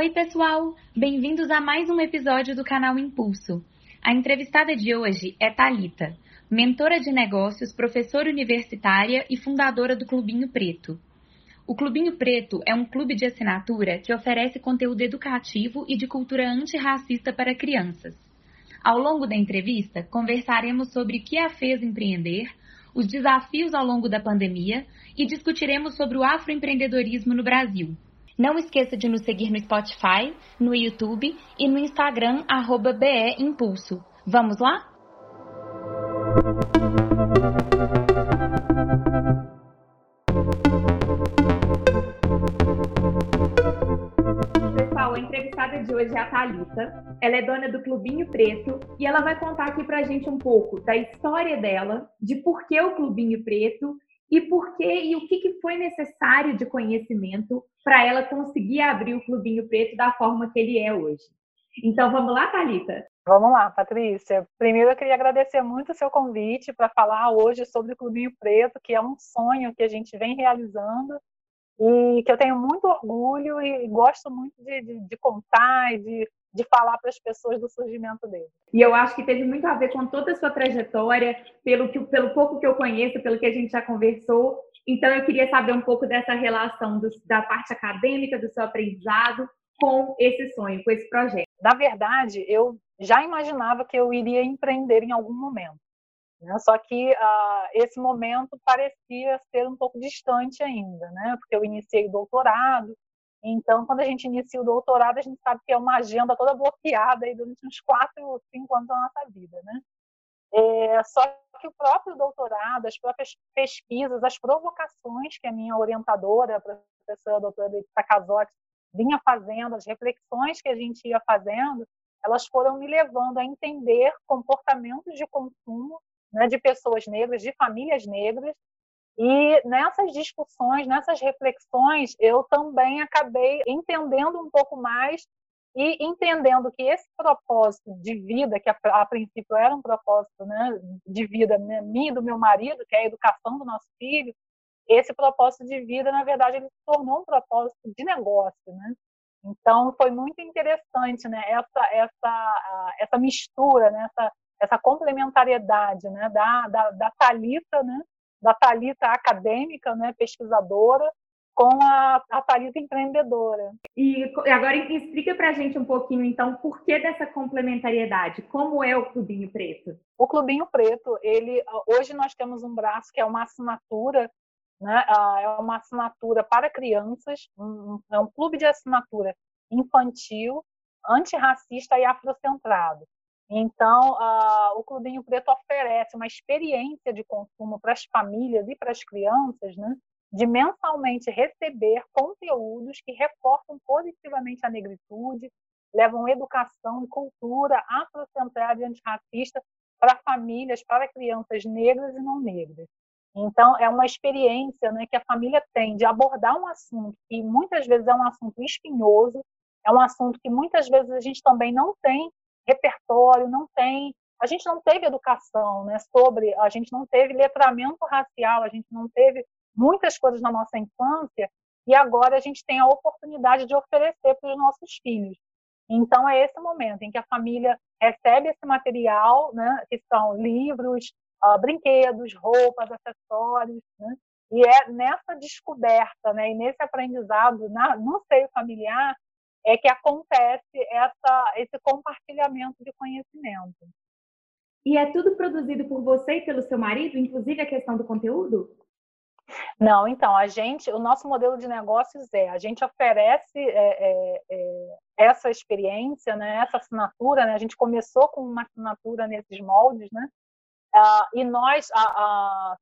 Oi, pessoal! Bem-vindos a mais um episódio do canal Impulso. A entrevistada de hoje é Talita, mentora de negócios, professora universitária e fundadora do Clubinho Preto. O Clubinho Preto é um clube de assinatura que oferece conteúdo educativo e de cultura antirracista para crianças. Ao longo da entrevista, conversaremos sobre o que a fez empreender, os desafios ao longo da pandemia e discutiremos sobre o afroempreendedorismo no Brasil. Não esqueça de nos seguir no Spotify, no YouTube e no Instagram, arroba BE Impulso. Vamos lá? Pessoal, a entrevistada de hoje é a Thalita. Ela é dona do Clubinho Preto e ela vai contar aqui pra gente um pouco da história dela, de por que o Clubinho Preto e por que e o que, que foi necessário de conhecimento para ela conseguir abrir o Clubinho Preto da forma que ele é hoje. Então vamos lá, Thalita? Vamos lá, Patrícia. Primeiro eu queria agradecer muito o seu convite para falar hoje sobre o Clubinho Preto, que é um sonho que a gente vem realizando e que eu tenho muito orgulho e gosto muito de, de, de contar e de, de falar para as pessoas do surgimento dele. E eu acho que teve muito a ver com toda a sua trajetória, pelo, que, pelo pouco que eu conheço, pelo que a gente já conversou. Então, eu queria saber um pouco dessa relação do, da parte acadêmica, do seu aprendizado, com esse sonho, com esse projeto. Na verdade, eu já imaginava que eu iria empreender em algum momento. Né? Só que uh, esse momento parecia ser um pouco distante ainda, né? porque eu iniciei o doutorado. Então, quando a gente inicia o doutorado, a gente sabe que é uma agenda toda bloqueada aí durante uns quatro, cinco anos da nossa vida. Né? É, só que o próprio doutorado, as próprias pesquisas, as provocações que a minha orientadora, a professora a doutora Letícia Casotti, vinha fazendo, as reflexões que a gente ia fazendo, elas foram me levando a entender comportamentos de consumo né, de pessoas negras, de famílias negras, e nessas discussões, nessas reflexões, eu também acabei entendendo um pouco mais e entendendo que esse propósito de vida, que a, a princípio era um propósito né, de vida né, minha e do meu marido, que é a educação do nosso filho, esse propósito de vida, na verdade, ele se tornou um propósito de negócio, né? Então, foi muito interessante, né? Essa, essa, essa mistura, né? essa, essa complementariedade, né? Da, da, da Talita, né? Da Talita acadêmica, né? Pesquisadora, com a, a Thalita empreendedora. E agora explica para a gente um pouquinho, então, por que dessa complementariedade? Como é o Clubinho Preto? O Clubinho Preto, ele hoje nós temos um braço que é uma assinatura né? É uma assinatura para crianças, é um clube de assinatura infantil, antirracista e afrocentrado. Então, uh, o Clubinho Preto oferece uma experiência de consumo para as famílias e para as crianças, né? de mensalmente receber conteúdos que reforçam positivamente a negritude, levam educação e cultura afrocentrada e antirracista para famílias, para crianças negras e não negras. Então, é uma experiência né, que a família tem de abordar um assunto que muitas vezes é um assunto espinhoso, é um assunto que muitas vezes a gente também não tem repertório, não tem. A gente não teve educação né, sobre, a gente não teve letramento racial, a gente não teve muitas coisas na nossa infância, e agora a gente tem a oportunidade de oferecer para os nossos filhos. Então, é esse momento em que a família recebe esse material, né, que são livros, uh, brinquedos, roupas, acessórios, né? E é nessa descoberta, né, e nesse aprendizado na, no seio familiar é que acontece essa, esse compartilhamento de conhecimento. E é tudo produzido por você e pelo seu marido, inclusive a questão do conteúdo? Não, então, a gente, o nosso modelo de negócios é, a gente oferece é, é, é, essa experiência, né, essa assinatura, né, a gente começou com uma assinatura nesses moldes, né, Uh, e nós,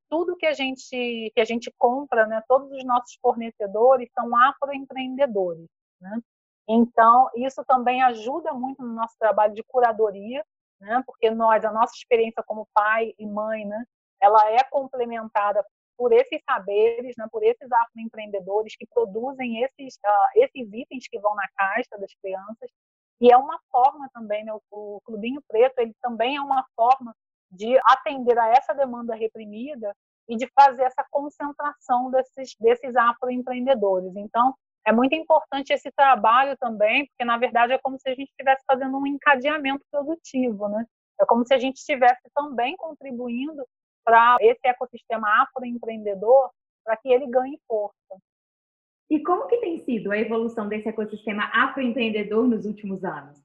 tudo que a gente que a gente compra, né, todos os nossos fornecedores são afroempreendedores, né? Então isso também ajuda muito no nosso trabalho de curadoria, né? Porque nós, a nossa experiência como pai e mãe, né, ela é complementada por esses saberes, né, por esses afroempreendedores que produzem esses esses itens que vão na caixa das crianças. E é uma forma também, né, o, o Clubinho Preto, ele também é uma forma de atender a essa demanda reprimida e de fazer essa concentração desses, desses afroempreendedores. Então, é muito importante esse trabalho também, porque na verdade é como se a gente estivesse fazendo um encadeamento produtivo, né? É como se a gente estivesse também contribuindo para esse ecossistema afroempreendedor, para que ele ganhe força. E como que tem sido a evolução desse ecossistema afroempreendedor nos últimos anos?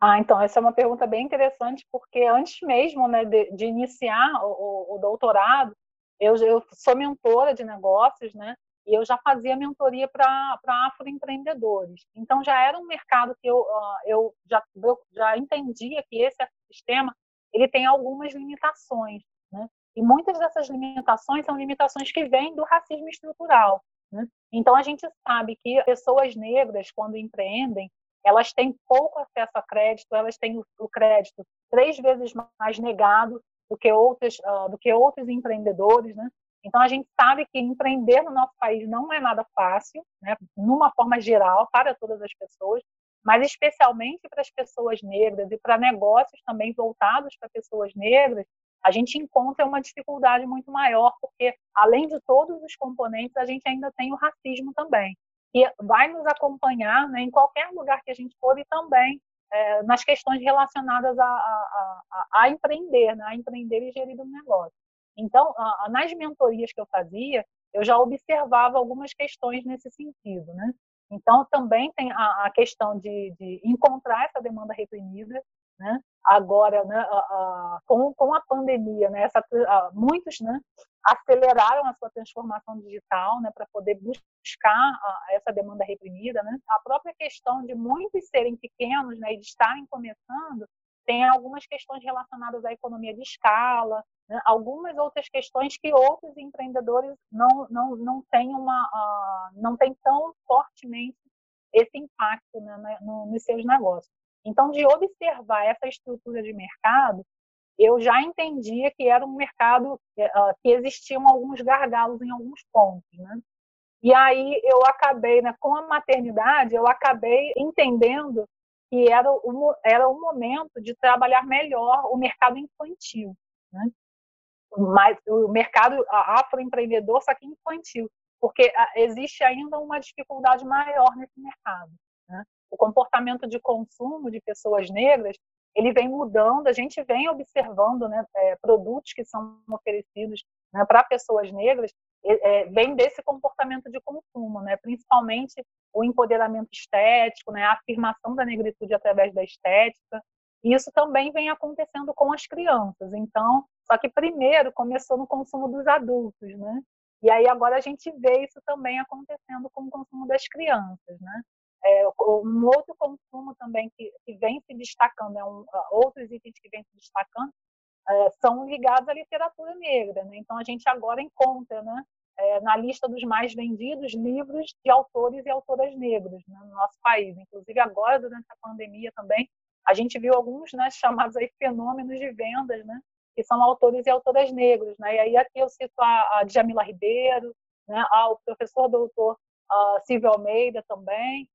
Ah, então, essa é uma pergunta bem interessante, porque antes mesmo né, de, de iniciar o, o, doutorado, eu, eu, sou mentora de negócios, né? E eu já fazia mentoria para afroempreendedores. Então, já era um mercado que eu, eu, já, eu já entendia que esse ecossistema ele tem algumas limitações, né? E muitas dessas limitações são limitações que vêm do racismo estrutural. Né? Então, a gente sabe que pessoas negras, quando empreendem, elas têm pouco acesso a crédito, elas têm o, crédito três vezes mais negado do que outros, uh, do que outros empreendedores, né? Então a gente sabe que empreender no nosso país não é nada fácil, né? Numa forma geral para todas as pessoas, mas especialmente para as pessoas negras e para negócios também voltados para pessoas negras, a gente encontra uma dificuldade muito maior, porque além de todos os componentes, a gente ainda tem o racismo também que vai nos acompanhar né, em qualquer lugar que a gente for e também é, nas questões relacionadas a, a, a, a empreender, né, a empreender e gerir um negócio. Então, nas mentorias que eu fazia, eu já observava algumas questões nesse sentido, né? Então, também tem a, questão de, de encontrar essa demanda reprimida, né? Agora, né, com, com a pandemia, né, essa, muitos né, aceleraram a sua transformação digital né, para poder buscar essa demanda reprimida. Né? A própria questão de muitos serem pequenos né, e de estarem começando tem algumas questões relacionadas à economia de escala, né? algumas outras questões que outros empreendedores não não não têm uma uh, não têm tão fortemente esse impacto né, né, no, nos seus negócios. Então, de observar essa estrutura de mercado, eu já entendia que era um mercado uh, que existiam alguns gargalos em alguns pontos, né? E aí eu acabei, né, com a maternidade, eu acabei entendendo que era o, era o momento de trabalhar melhor o mercado infantil, né? Mas o mercado afroempreendedor, só que infantil, porque existe ainda uma dificuldade maior nesse mercado. Né? O comportamento de consumo de pessoas negras ele vem mudando, a gente vem observando né, é, produtos que são oferecidos né, para pessoas negras, é, vem desse comportamento de consumo, né, principalmente o empoderamento estético, né, a afirmação da negritude através da estética. Isso também vem acontecendo com as crianças. Então, só que primeiro começou no consumo dos adultos, né? E aí agora a gente vê isso também acontecendo com o consumo das crianças, né? É, um outro consumo também que, que vem se destacando, é um, outros itens que vêm se destacando, é, são ligados à literatura negra. Né? Então, a gente agora encontra né, é, na lista dos mais vendidos livros de autores e autoras negros né, no nosso país. Inclusive, agora, durante a pandemia também, a gente viu alguns né, chamados aí fenômenos de vendas, né, que são autores e autoras negros. Né? E aí aqui eu cito a, a Djamila Ribeiro, né, ao professor doutor uh, Silvio Almeida também,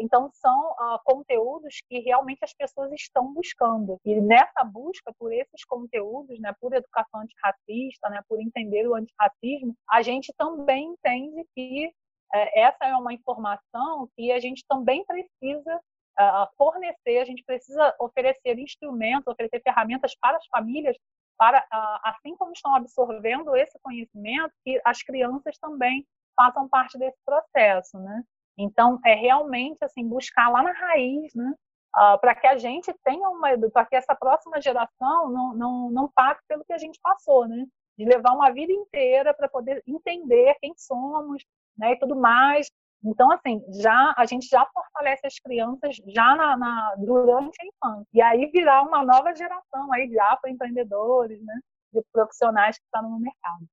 então, são uh, conteúdos que realmente as pessoas estão buscando. E nessa busca por esses conteúdos, né, por educação antirracista, né, por entender o antirracismo, a gente também entende que uh, essa é uma informação que a gente também precisa uh, fornecer, a gente precisa oferecer instrumentos, oferecer ferramentas para as famílias, para, assim como estão absorvendo esse conhecimento, que as crianças também façam parte desse processo, né? Então, é realmente assim buscar lá na raiz, né? Uh, para que a gente tenha uma para que essa próxima geração não, não, não passe pelo que a gente passou, né? De levar uma vida inteira para poder entender quem somos, né? E tudo mais. Então, assim, já a gente já fortalece as crianças já na, na durante a infância. E aí virar uma nova geração aí de afroempreendedores, né? De profissionais que estão no mercado.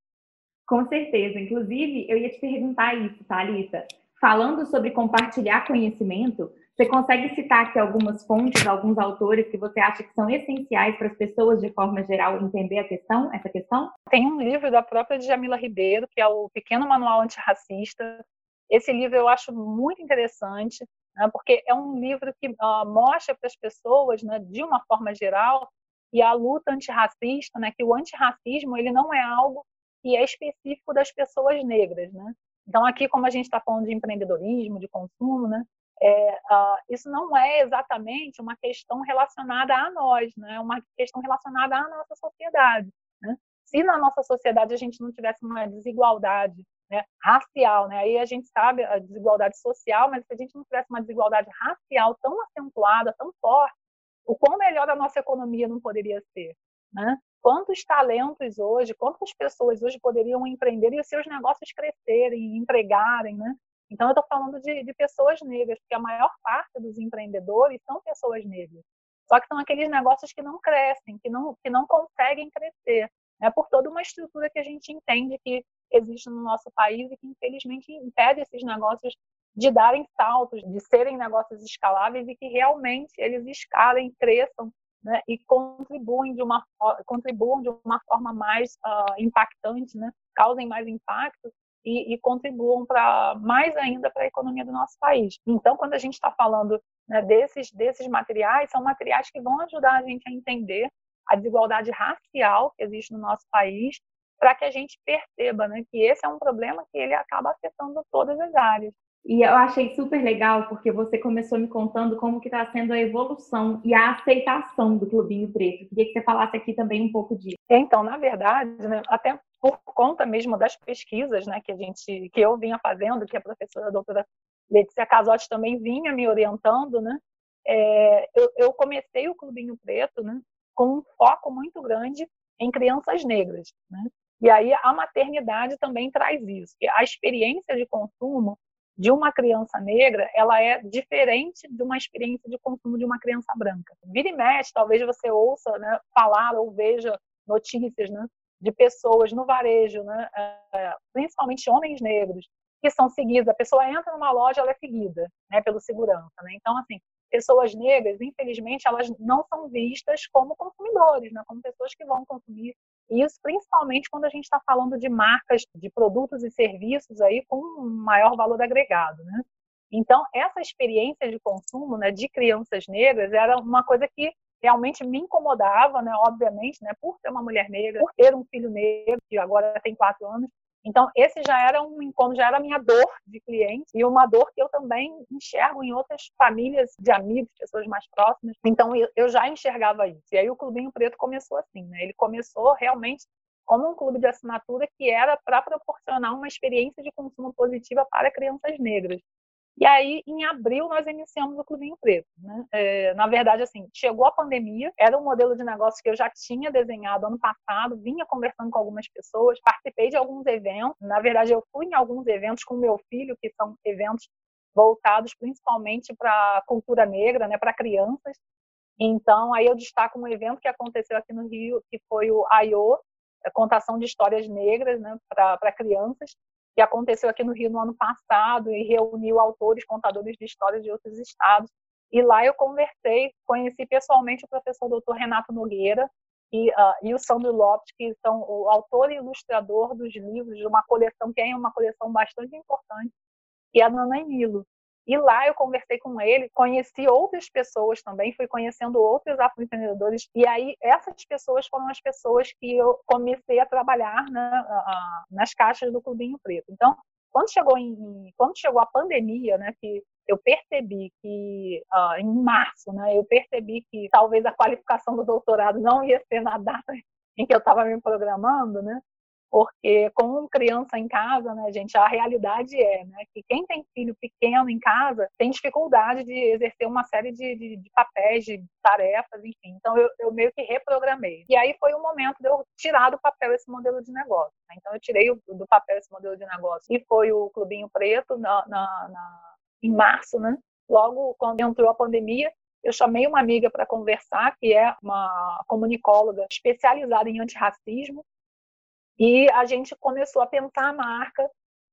Com certeza. Inclusive, eu ia te perguntar isso, Thalita. Tá, falando sobre compartilhar conhecimento, você consegue citar aqui algumas fontes, alguns autores que você acha que são essenciais para as pessoas, de forma geral, entender a questão, essa questão? Tem um livro da própria Djamila Ribeiro, que é o Pequeno Manual Antirracista. Esse livro eu acho muito interessante, né, porque é um livro que uh, mostra para as pessoas, né, de uma forma geral, que a luta antirracista, né, que o antirracismo ele não é algo que é específico das pessoas negras, né? Então, aqui, como a gente está falando de empreendedorismo, de consumo, né, é, uh, isso não é exatamente uma questão relacionada a nós, né, é uma questão relacionada à nossa sociedade. Né? Se na nossa sociedade a gente não tivesse uma desigualdade né, racial, né, aí a gente sabe a desigualdade social, mas se a gente não tivesse uma desigualdade racial tão acentuada, tão forte, o quão melhor a nossa economia não poderia ser. Né? Quantos talentos hoje, quantas pessoas hoje poderiam empreender e os seus negócios crescerem, empregarem, né? Então, eu estou falando de, de, pessoas negras, porque a maior parte dos empreendedores são pessoas negras. Só que são aqueles negócios que não crescem, que não, que não conseguem crescer, né? por toda uma estrutura que a gente entende que existe no nosso país e que, infelizmente, impede esses negócios de darem saltos, de serem negócios escaláveis e que realmente eles escalem, cresçam né, e contribuem de uma contribuam de uma forma mais uh, impactante, né, causem mais impacto e, e contribuam para mais ainda para a economia do nosso país. Então, quando a gente está falando né, desses desses materiais, são materiais que vão ajudar a gente a entender a desigualdade racial que existe no nosso país, para que a gente perceba né, que esse é um problema que ele acaba afetando todas as áreas. E eu achei super legal porque você começou me contando como que está sendo a evolução e a aceitação do Clubinho Preto. Queria que você falasse aqui também um pouco disso. Então, na verdade, né, até por conta mesmo das pesquisas né, que a gente, que eu vinha fazendo, que a professora a doutora Letícia Casotti também vinha me orientando, né, é, eu, eu, comecei o Clubinho Preto né, com um foco muito grande em crianças negras. Né? E aí a maternidade também traz isso. A experiência de consumo de uma criança negra, ela é diferente de uma experiência de consumo de uma criança branca. Vira e mexe, talvez você ouça né, falar ou veja notícias né, de pessoas no varejo, né, é, principalmente homens negros, que são seguidos. A pessoa entra numa loja, ela é seguida né, pelo segurança. Né? Então, assim, pessoas negras, infelizmente, elas não são vistas como consumidores, né, como pessoas que vão consumir isso principalmente quando a gente está falando de marcas de produtos e serviços aí com maior valor agregado, né? Então, essa experiência de consumo né, de crianças negras era uma coisa que realmente me incomodava, né, obviamente, né, por ser uma mulher negra, por ter um filho negro, que agora tem quatro anos, então, esse já era um incômodo, já era a minha dor de cliente e uma dor que eu também enxergo em outras famílias de amigos, pessoas mais próximas. Então, eu já enxergava isso. E aí o Clubinho Preto começou assim, né? Ele começou realmente como um clube de assinatura que era para proporcionar uma experiência de consumo positiva para crianças negras. E aí, em abril, nós iniciamos o Clubinho Preto. Né? É, na verdade, assim, chegou a pandemia, era um modelo de negócio que eu já tinha desenhado ano passado, vinha conversando com algumas pessoas, participei de alguns eventos. Na verdade, eu fui em alguns eventos com meu filho, que são eventos voltados principalmente para a cultura negra, né, para crianças. Então, aí eu destaco um evento que aconteceu aqui no Rio, que foi o AIO, a contação de histórias negras né, para crianças que aconteceu aqui no Rio no ano passado e reuniu autores, contadores de histórias de outros estados. E lá eu conversei, conheci pessoalmente o professor doutor Renato Nogueira e, uh, e o Sandro Lopes, que são o autor e ilustrador dos livros de uma coleção que é uma coleção bastante importante, que é a Nanã Nilo. E lá eu conversei com ele, conheci outras pessoas também, fui conhecendo outros afroempreendedores. E aí essas pessoas foram as pessoas que eu comecei a trabalhar na, nas caixas do Clubinho Preto. Então, quando chegou em, quando chegou a pandemia, né, que eu percebi que uh, em março, né, eu percebi que talvez a qualificação do doutorado não ia ser na data em que eu estava me programando, né? Porque com criança em casa, né, gente, a realidade é né, que quem tem filho pequeno em casa tem dificuldade de exercer uma série de, de, de papéis, de tarefas, enfim. Então eu, eu, meio que reprogramei. E aí foi o momento de eu tirar do papel esse modelo de negócio. Né? Então eu tirei do papel esse modelo de negócio e foi o Clubinho Preto na, na, na em março, né? Logo quando entrou a pandemia, eu chamei uma amiga para conversar, que é uma comunicóloga especializada em antirracismo, e a gente começou a pensar a marca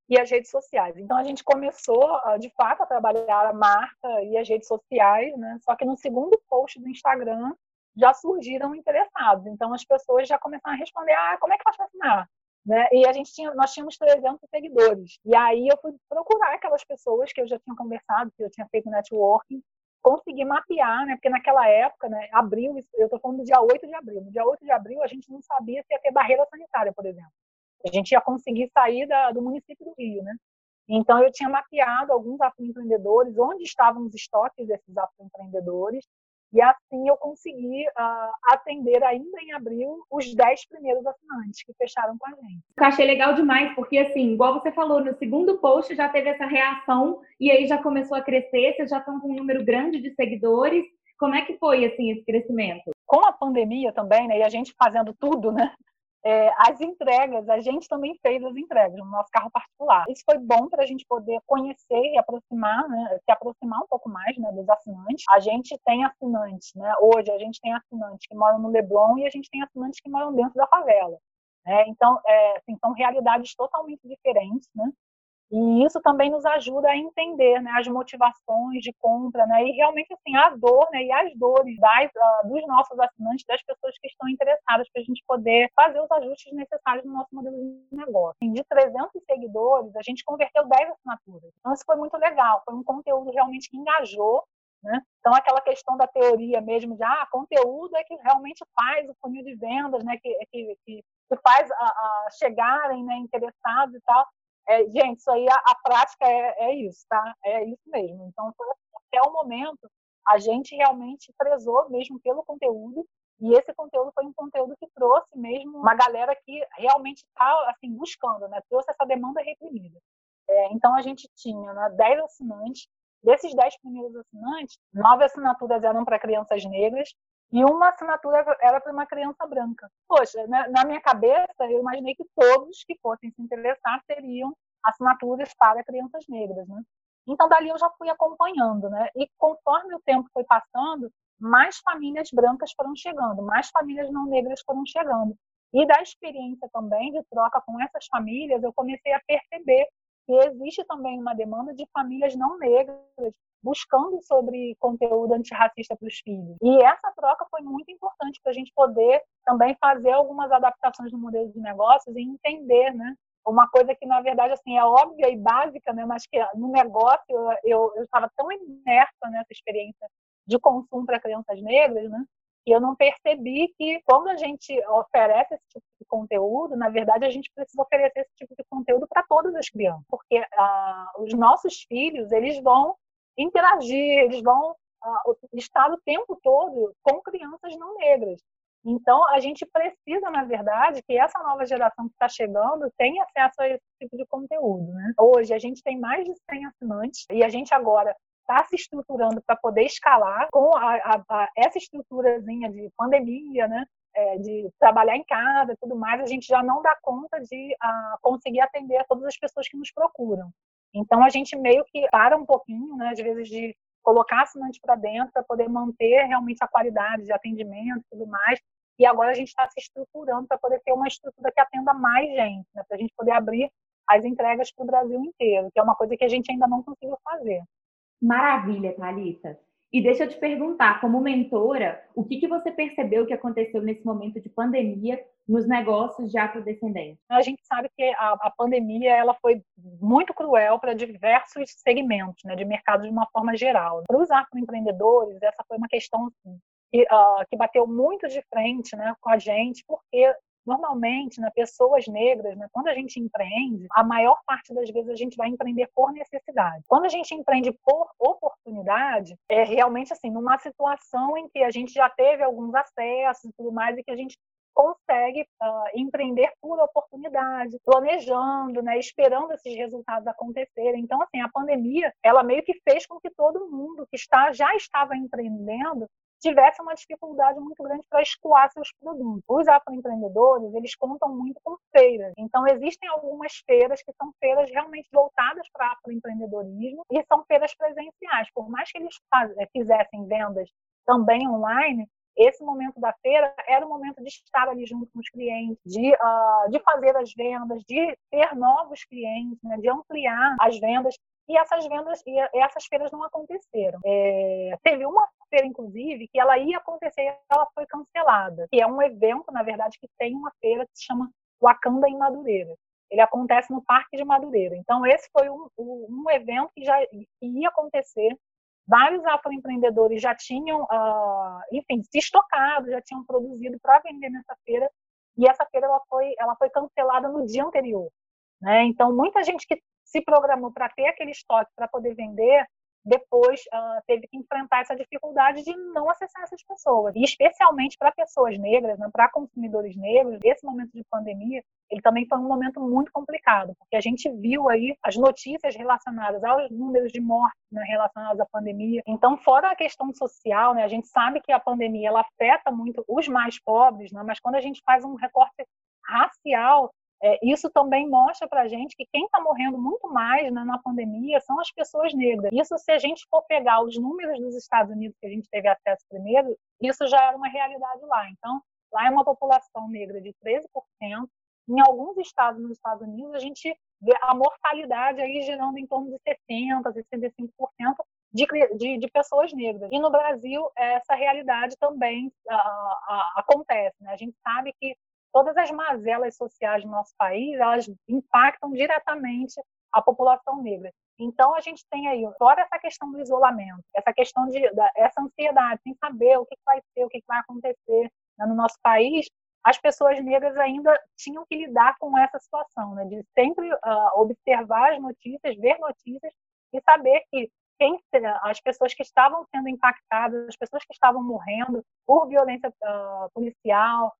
e as redes sociais. Então a gente começou, de fato, a trabalhar a marca e as redes sociais, né? Só que no segundo post do Instagram já surgiram interessados. Então as pessoas já começaram a responder: "Ah, como é que faz para assinar?" Né? E a gente tinha, nós tínhamos 300 seguidores. E aí eu fui procurar aquelas pessoas que eu já tinha conversado, que eu tinha feito networking, conseguir mapear, né? Porque naquela época, né, abril, eu estou falando do dia 8 de abril. No dia 8 de abril, a gente não sabia se ia ter barreira sanitária, por exemplo. A gente ia conseguir sair da, do município do Rio, né? Então, eu tinha mapeado alguns afroempreendedores, onde estavam os estoques desses afroempreendedores, e assim eu consegui uh, atender ainda em abril os 10 primeiros assinantes que fecharam com a gente. Eu achei legal demais, porque assim, igual você falou, no segundo post já teve essa reação e aí já começou a crescer, vocês já estão com um número grande de seguidores. Como é que foi assim esse crescimento? Com a pandemia também, né, e a gente fazendo tudo, né, é, as entregas, a gente também fez as entregas no nosso carro particular. Isso foi bom para a gente poder conhecer e aproximar, né, se aproximar um pouco mais né, dos assinantes. A gente tem assinantes, né, hoje a gente tem assinantes que moram no Leblon e a gente tem assinantes que moram dentro da favela. Né? Então, é, assim, são realidades totalmente diferentes, né? E isso também nos ajuda a entender né, as motivações de compra, né, e realmente assim, a dor né, e as dores das, uh, dos nossos assinantes, das pessoas que estão interessadas, para a gente poder fazer os ajustes necessários no nosso modelo de negócio. De 300 seguidores, a gente converteu 10 assinaturas. Então, isso foi muito legal, foi um conteúdo realmente que engajou né? Então, aquela questão da teoria mesmo de ah, conteúdo é que realmente faz o funil de vendas, né? que, que, que faz a, a chegarem né, interessados e tal. É, gente, isso aí, a, a prática é, é, isso, tá? É isso mesmo. Então, até o momento, a gente realmente prezou mesmo pelo conteúdo, e esse conteúdo foi um conteúdo que trouxe mesmo uma galera que realmente está assim, buscando, né? Trouxe essa demanda reprimida. É, então, a gente tinha né, 10 assinantes, desses 10 primeiros assinantes, nove assinaturas eram para crianças negras, e uma assinatura era para uma criança branca. Poxa, na, na, minha cabeça, eu imaginei que todos que fossem se interessar teriam assinaturas para crianças negras, né? Então, dali eu já fui acompanhando, né? E conforme o tempo foi passando, mais famílias brancas foram chegando, mais famílias não negras foram chegando. E da experiência também de troca com essas famílias, eu comecei a perceber que existe também uma demanda de famílias não negras buscando sobre conteúdo antirracista para os filhos. E essa troca foi muito importante para a gente poder também fazer algumas adaptações no modelo de negócios e entender, né? Uma coisa que, na verdade, assim, é óbvia e básica, né? mas que no negócio eu estava tão imersa nessa experiência de consumo para crianças negras, né? E eu não percebi que quando a gente oferece esse tipo de conteúdo, na verdade a gente precisa oferecer esse tipo de conteúdo para todas as crianças, porque ah, os nossos filhos eles vão interagir, eles vão uh, estar o tempo todo com crianças não negras. Então, a gente precisa, na verdade, que essa nova geração que está chegando tenha acesso a esse tipo de conteúdo. Né? Hoje, a gente tem mais de 100 assinantes e a gente agora está se estruturando para poder escalar com a, a, a, essa estruturazinha de pandemia, né? É, de trabalhar em casa e tudo mais, a gente já não dá conta de a, conseguir atender todas as pessoas que nos procuram. Então, a gente meio que para um pouquinho, né, às vezes, de colocar assinante para dentro para poder manter realmente a qualidade de atendimento e tudo mais. E agora a gente está se estruturando para poder ter uma estrutura que atenda mais gente, né, para a gente poder abrir as entregas para o Brasil inteiro, que é uma coisa que a gente ainda não conseguiu fazer. Maravilha, Thalita. E deixa eu te perguntar, como mentora, o que, que você percebeu que aconteceu nesse momento de pandemia nos negócios de afrodescendentes? A gente sabe que a, a pandemia ela foi muito cruel para diversos segmentos né, de mercado de uma forma geral. Para os afroempreendedores, essa foi uma questão que, uh, que bateu muito de frente né, com a gente, porque Normalmente, né, pessoas negras, né, quando a gente empreende, a maior parte das vezes a gente vai empreender por necessidade. Quando a gente empreende por oportunidade, é realmente assim, numa situação em que a gente já teve alguns acessos e tudo mais, e que a gente consegue uh, empreender por oportunidade, planejando, né, esperando esses resultados acontecerem. Então, assim, a pandemia, ela meio que fez com que todo mundo que está já estava empreendendo tivesse uma dificuldade muito grande para escoar seus produtos. Os afroempreendedores, eles contam muito com feiras. Então, existem algumas feiras que são feiras realmente voltadas para afroempreendedorismo e são feiras presenciais. Por mais que eles eh, fizessem vendas também online, esse momento da feira era o momento de estar ali junto com os clientes, de, uh, de fazer as vendas, de ter novos clientes, né, de ampliar as vendas. E essas vendas e essas feiras não aconteceram. É, teve uma feira, inclusive, que ela ia acontecer e ela foi cancelada. Que é um evento, na verdade, que tem uma feira que se chama Wakanda em Madureira. Ele acontece no Parque de Madureira. Então, esse foi um, um evento que já ia acontecer. Vários afroempreendedores já tinham, uh, enfim, se estocado, já tinham produzido para vender nessa feira. E essa feira ela foi, ela foi cancelada no dia anterior. Né? Então, muita gente que se programou para ter aquele estoque para poder vender, depois uh, teve que enfrentar essa dificuldade de não acessar essas pessoas. E especialmente para pessoas negras, né, para consumidores negros, esse momento de pandemia, ele também foi um momento muito complicado, porque a gente viu aí as notícias relacionadas aos números de mortes né, relacionados à pandemia. Então, fora a questão social, né, a gente sabe que a pandemia ela afeta muito os mais pobres, né, mas quando a gente faz um recorte racial, é, isso também mostra para a gente que quem está morrendo muito mais né, na pandemia são as pessoas negras. Isso, se a gente for pegar os números dos Estados Unidos que a gente teve acesso primeiro, isso já era uma realidade lá. Então, lá é uma população negra de 13%. Em alguns estados nos Estados Unidos, a gente vê a mortalidade aí girando em torno de 60%, 65% de, de, de, pessoas negras. E no Brasil, essa realidade também uh, uh, acontece. Né? A gente sabe que todas as mazelas sociais do nosso país, elas impactam diretamente a população negra. Então, a gente tem aí, fora essa questão do isolamento, essa questão de essa ansiedade, sem saber o que vai ser, o que vai acontecer né, no nosso país, as pessoas negras ainda tinham que lidar com essa situação, né, de sempre uh, observar as notícias, ver notícias e saber que quem, as pessoas que estavam sendo impactadas, as pessoas que estavam morrendo por violência uh, policial,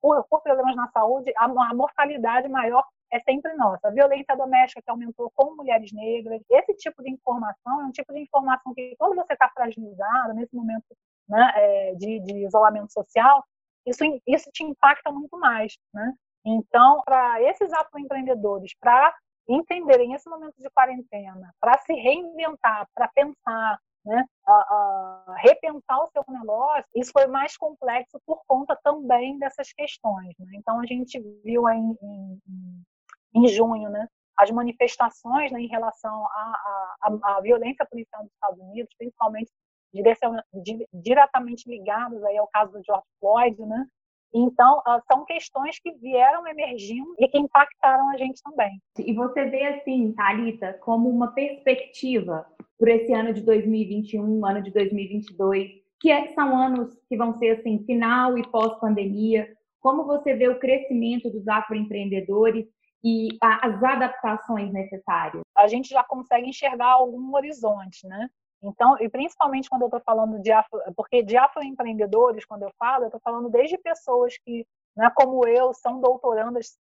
por, por problemas na saúde, a, a mortalidade maior é sempre nossa. A violência doméstica que aumentou com mulheres negras, esse tipo de informação é um tipo de informação que, quando você está fragilizado, nesse momento né, é, de, de, isolamento social, isso, isso te impacta muito mais. Né? Então, para esses afroempreendedores, para entenderem esse momento de quarentena, para se reinventar, para pensar, né, a, a repensar o seu negócio, isso foi mais complexo por conta também dessas questões. Né? Então, a gente viu em, em, em junho né, as manifestações né, em relação à violência policial nos Estados Unidos, principalmente diretamente ligados aí ao caso do George Floyd, né? Então, ah, são questões que vieram emergindo e que impactaram a gente também. E você vê, assim, Thalita, como uma perspectiva por esse ano de 2021, ano de 2022, que é, são anos que vão ser assim, final e pós-pandemia. Como você vê o crescimento dos afroempreendedores e as adaptações necessárias? A gente já consegue enxergar algum horizonte, né? Então, e principalmente quando eu estou falando de afro, porque de afroempreendedores, quando eu falo, eu estou falando desde pessoas que, né, como eu, são doutorandas,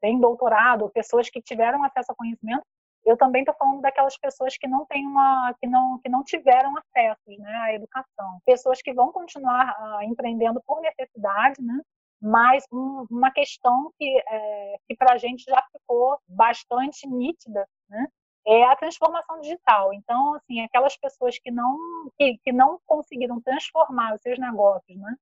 têm doutorado, pessoas que tiveram acesso a conhecimento, eu também estou falando daquelas pessoas que não têm uma, que não, que não tiveram acesso né, à educação, pessoas que vão continuar uh, empreendendo por necessidade, né? Mas um, uma questão que, é, que para a gente já ficou bastante nítida, né? É a transformação digital. Então, assim, aquelas pessoas que não que, que não conseguiram transformar os seus negócios, né?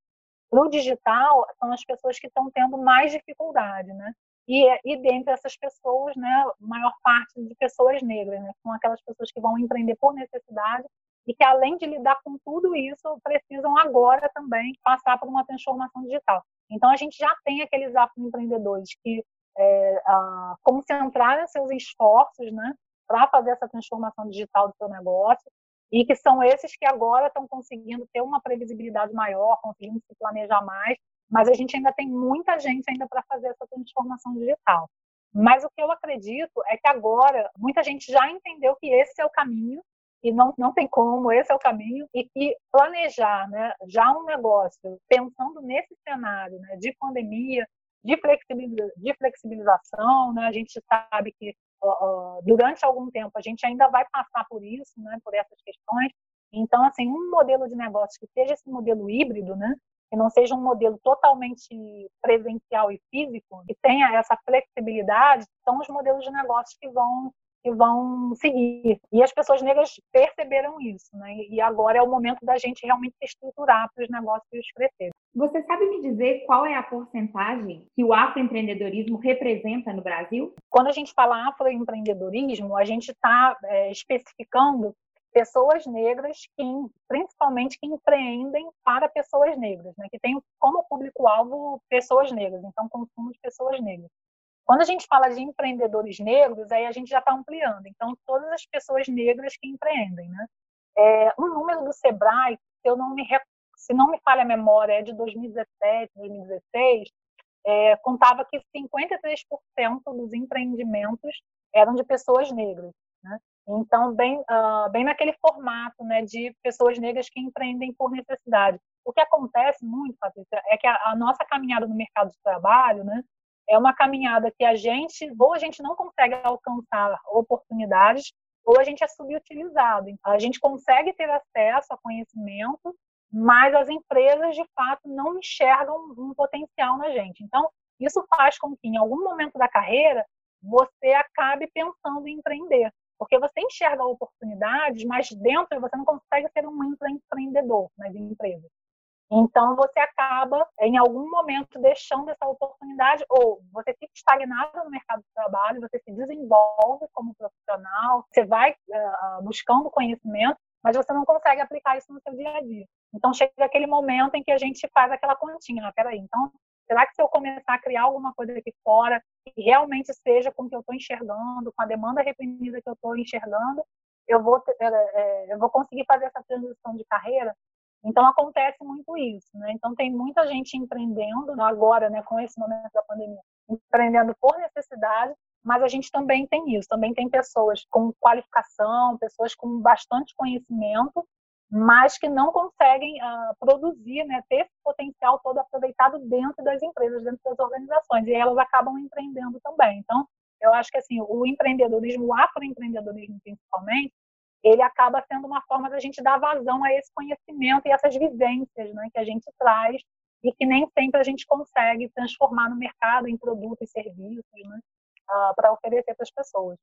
Para digital, são as pessoas que estão tendo mais dificuldade, né? E, e dentre essas pessoas, né, maior parte de pessoas negras, né, são aquelas pessoas que vão empreender por necessidade e que, além de lidar com tudo isso, precisam agora também passar por uma transformação digital. Então, a gente já tem aqueles afroempreendedores que é, a, concentraram seus esforços né, para fazer essa transformação digital do seu negócio e que são esses que agora estão conseguindo ter uma previsibilidade maior, conseguindo se planejar mais mas a gente ainda tem muita gente ainda para fazer essa transformação digital. Mas o que eu acredito é que agora muita gente já entendeu que esse é o caminho e não, não tem como, esse é o caminho, e que planejar né, já um negócio pensando nesse cenário né, de pandemia, de, flexibiliza, de flexibilização, né, a gente sabe que durante algum tempo a gente ainda vai passar por isso, né, por essas questões. Então, assim, um modelo de negócio que seja esse modelo híbrido, né, que não seja um modelo totalmente presencial e físico, que tenha essa flexibilidade, são os modelos de negócios que vão que vão seguir. E as pessoas negras perceberam isso, né? E agora é o momento da gente realmente se estruturar para os negócios crescerem. Você sabe me dizer qual é a porcentagem que o afroempreendedorismo representa no Brasil? Quando a gente fala afroempreendedorismo, a gente está é, especificando pessoas negras que principalmente que empreendem para pessoas negras, né, que tem como público-alvo pessoas negras, então consumo de pessoas negras. Quando a gente fala de empreendedores negros, aí a gente já está ampliando. Então, todas as pessoas negras que empreendem, né? É, um número do Sebrae, se eu não me se não me falha a memória, é de 2017, 2016, é, contava que 53% dos empreendimentos eram de pessoas negras. Né? Então, bem, uh, bem naquele formato né, de pessoas negras que empreendem por necessidade. O que acontece muito, Patrícia, é que a, a nossa caminhada no mercado de trabalho né, é uma caminhada que a gente, ou a gente não consegue alcançar oportunidades, ou a gente é subutilizado. A gente consegue ter acesso a conhecimento, mas as empresas, de fato, não enxergam um potencial na gente. Então, isso faz com que, em algum momento da carreira, você acabe pensando em empreender. Porque você enxerga oportunidades, mas dentro você não consegue ser um empreendedor nas empresas. Então, você acaba, em algum momento, deixando essa oportunidade, ou você fica estagnado no mercado de trabalho, você se desenvolve como profissional, você vai uh, buscando conhecimento, mas você não consegue aplicar isso no seu dia a dia. Então, chega aquele momento em que a gente faz aquela continha. Ah, peraí, então, será que se eu começar a criar alguma coisa aqui fora, que realmente seja com o que eu estou enxergando, com a demanda reprimida que eu estou enxergando, eu vou, ter, é, eu vou conseguir fazer essa transição de carreira? Então acontece muito isso, né? Então tem muita gente empreendendo agora, né, com esse momento da pandemia, empreendendo por necessidade, mas a gente também tem isso, também tem pessoas com qualificação, pessoas com bastante conhecimento, mas que não conseguem uh, produzir, né, ter esse potencial todo aproveitado dentro das empresas, dentro das organizações, e elas acabam empreendendo também. Então, eu acho que assim, o empreendedorismo, o afroempreendedorismo principalmente, ele acaba sendo uma forma da gente dar vazão a esse conhecimento e essas vivências né, que a gente traz e que nem sempre a gente consegue transformar no mercado em produtos e serviços né, uh, para oferecer para as pessoas.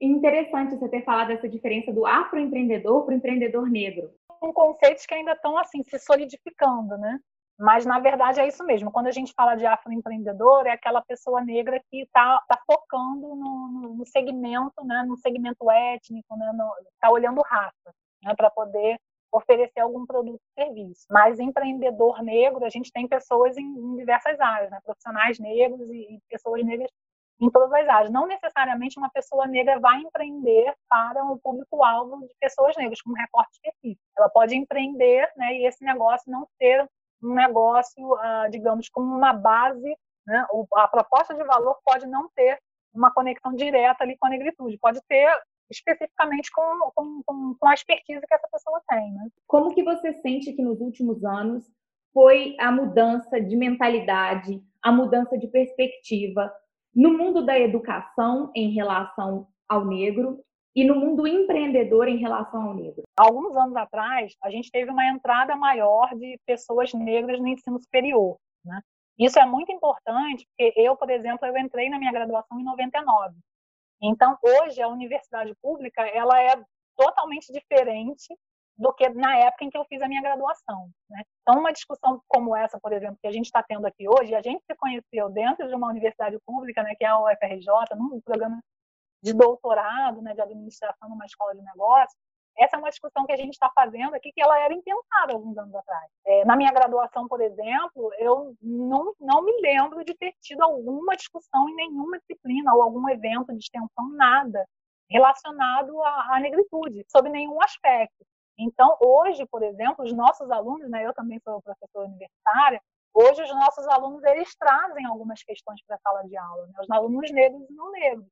Interessante você ter falado dessa diferença do afroempreendedor para o empreendedor negro. São conceitos que ainda estão assim se solidificando, né? Mas, na verdade, é isso mesmo. Quando a gente fala de afroempreendedor, é aquela pessoa negra que está tá focando no, no, segmento, né, no segmento étnico, né, está olhando raça, né, para poder oferecer algum produto ou serviço. Mas empreendedor negro, a gente tem pessoas em, em diversas áreas, né, profissionais negros e, e pessoas negras em todas as áreas. Não necessariamente uma pessoa negra vai empreender para um público-alvo de pessoas negras, com um recorte específico. Ela pode empreender né, e esse negócio não ser um negócio, ah, digamos, com uma base, né? a proposta de valor pode não ter uma conexão direta ali com a negritude, pode ter especificamente com, com, com, com a expertise que essa pessoa tem. Né? Como que você sente que nos últimos anos foi a mudança de mentalidade, a mudança de perspectiva no mundo da educação em relação ao negro e no mundo empreendedor em relação ao negro? Alguns anos atrás, a gente teve uma entrada maior de pessoas negras no ensino superior. Né? Isso é muito importante, porque eu, por exemplo, eu entrei na minha graduação em 99. Então, hoje, a universidade pública ela é totalmente diferente do que na época em que eu fiz a minha graduação. Né? Então, uma discussão como essa, por exemplo, que a gente está tendo aqui hoje, a gente se conheceu dentro de uma universidade pública, né, que é a UFRJ, num programa de doutorado, né, de administração numa escola de negócios, essa é uma discussão que a gente está fazendo aqui que ela era impensável alguns anos atrás. É, na minha graduação, por exemplo, eu não, não me lembro de ter tido alguma discussão em nenhuma disciplina ou algum evento de extensão, nada relacionado à, à negritude, sob nenhum aspecto. Então, hoje, por exemplo, os nossos alunos, né, eu também sou professora universitária, hoje os nossos alunos eles trazem algumas questões para a sala de aula, né, os alunos negros e não negros.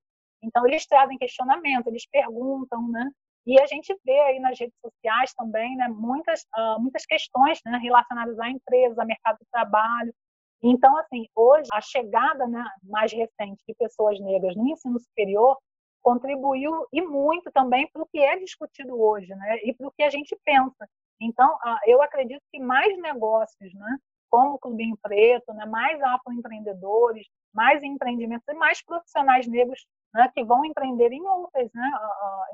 Então, eles trazem questionamento, eles perguntam, né? E a gente vê aí nas redes sociais também, né, muitas, uh, muitas questões né, relacionadas à empresa, ao mercado de trabalho. Então, assim, hoje, a chegada né, mais recente de pessoas negras no ensino superior contribuiu e muito também para o que é discutido hoje, né, e para o que a gente pensa. Então, uh, eu acredito que mais negócios, né, como o Clubinho Preto, né, mais afroempreendedores, mais empreendimentos e mais profissionais negros né, que vão empreender em outras, né,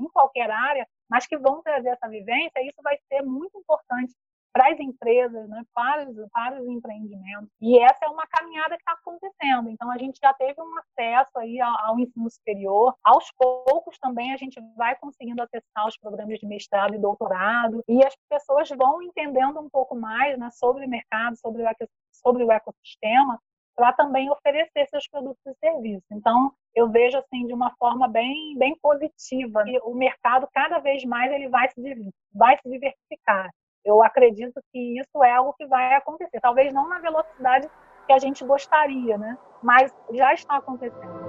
em qualquer área, mas que vão trazer essa vivência, isso vai ser muito importante para as empresas, né, para, os, para os empreendimentos. E essa é uma caminhada que está acontecendo. Então, a gente já teve um acesso aí ao, ao, ensino superior. Aos poucos também a gente vai conseguindo acessar os programas de mestrado e doutorado. E as pessoas vão entendendo um pouco mais né, sobre o mercado, sobre o, sobre o ecossistema, para também oferecer seus produtos e serviços. Então, eu vejo assim de uma forma bem, bem positiva. E o mercado cada vez mais ele vai se, vai se diversificar. Eu acredito que isso é algo que vai acontecer. Talvez não na velocidade que a gente gostaria, né? Mas já está acontecendo.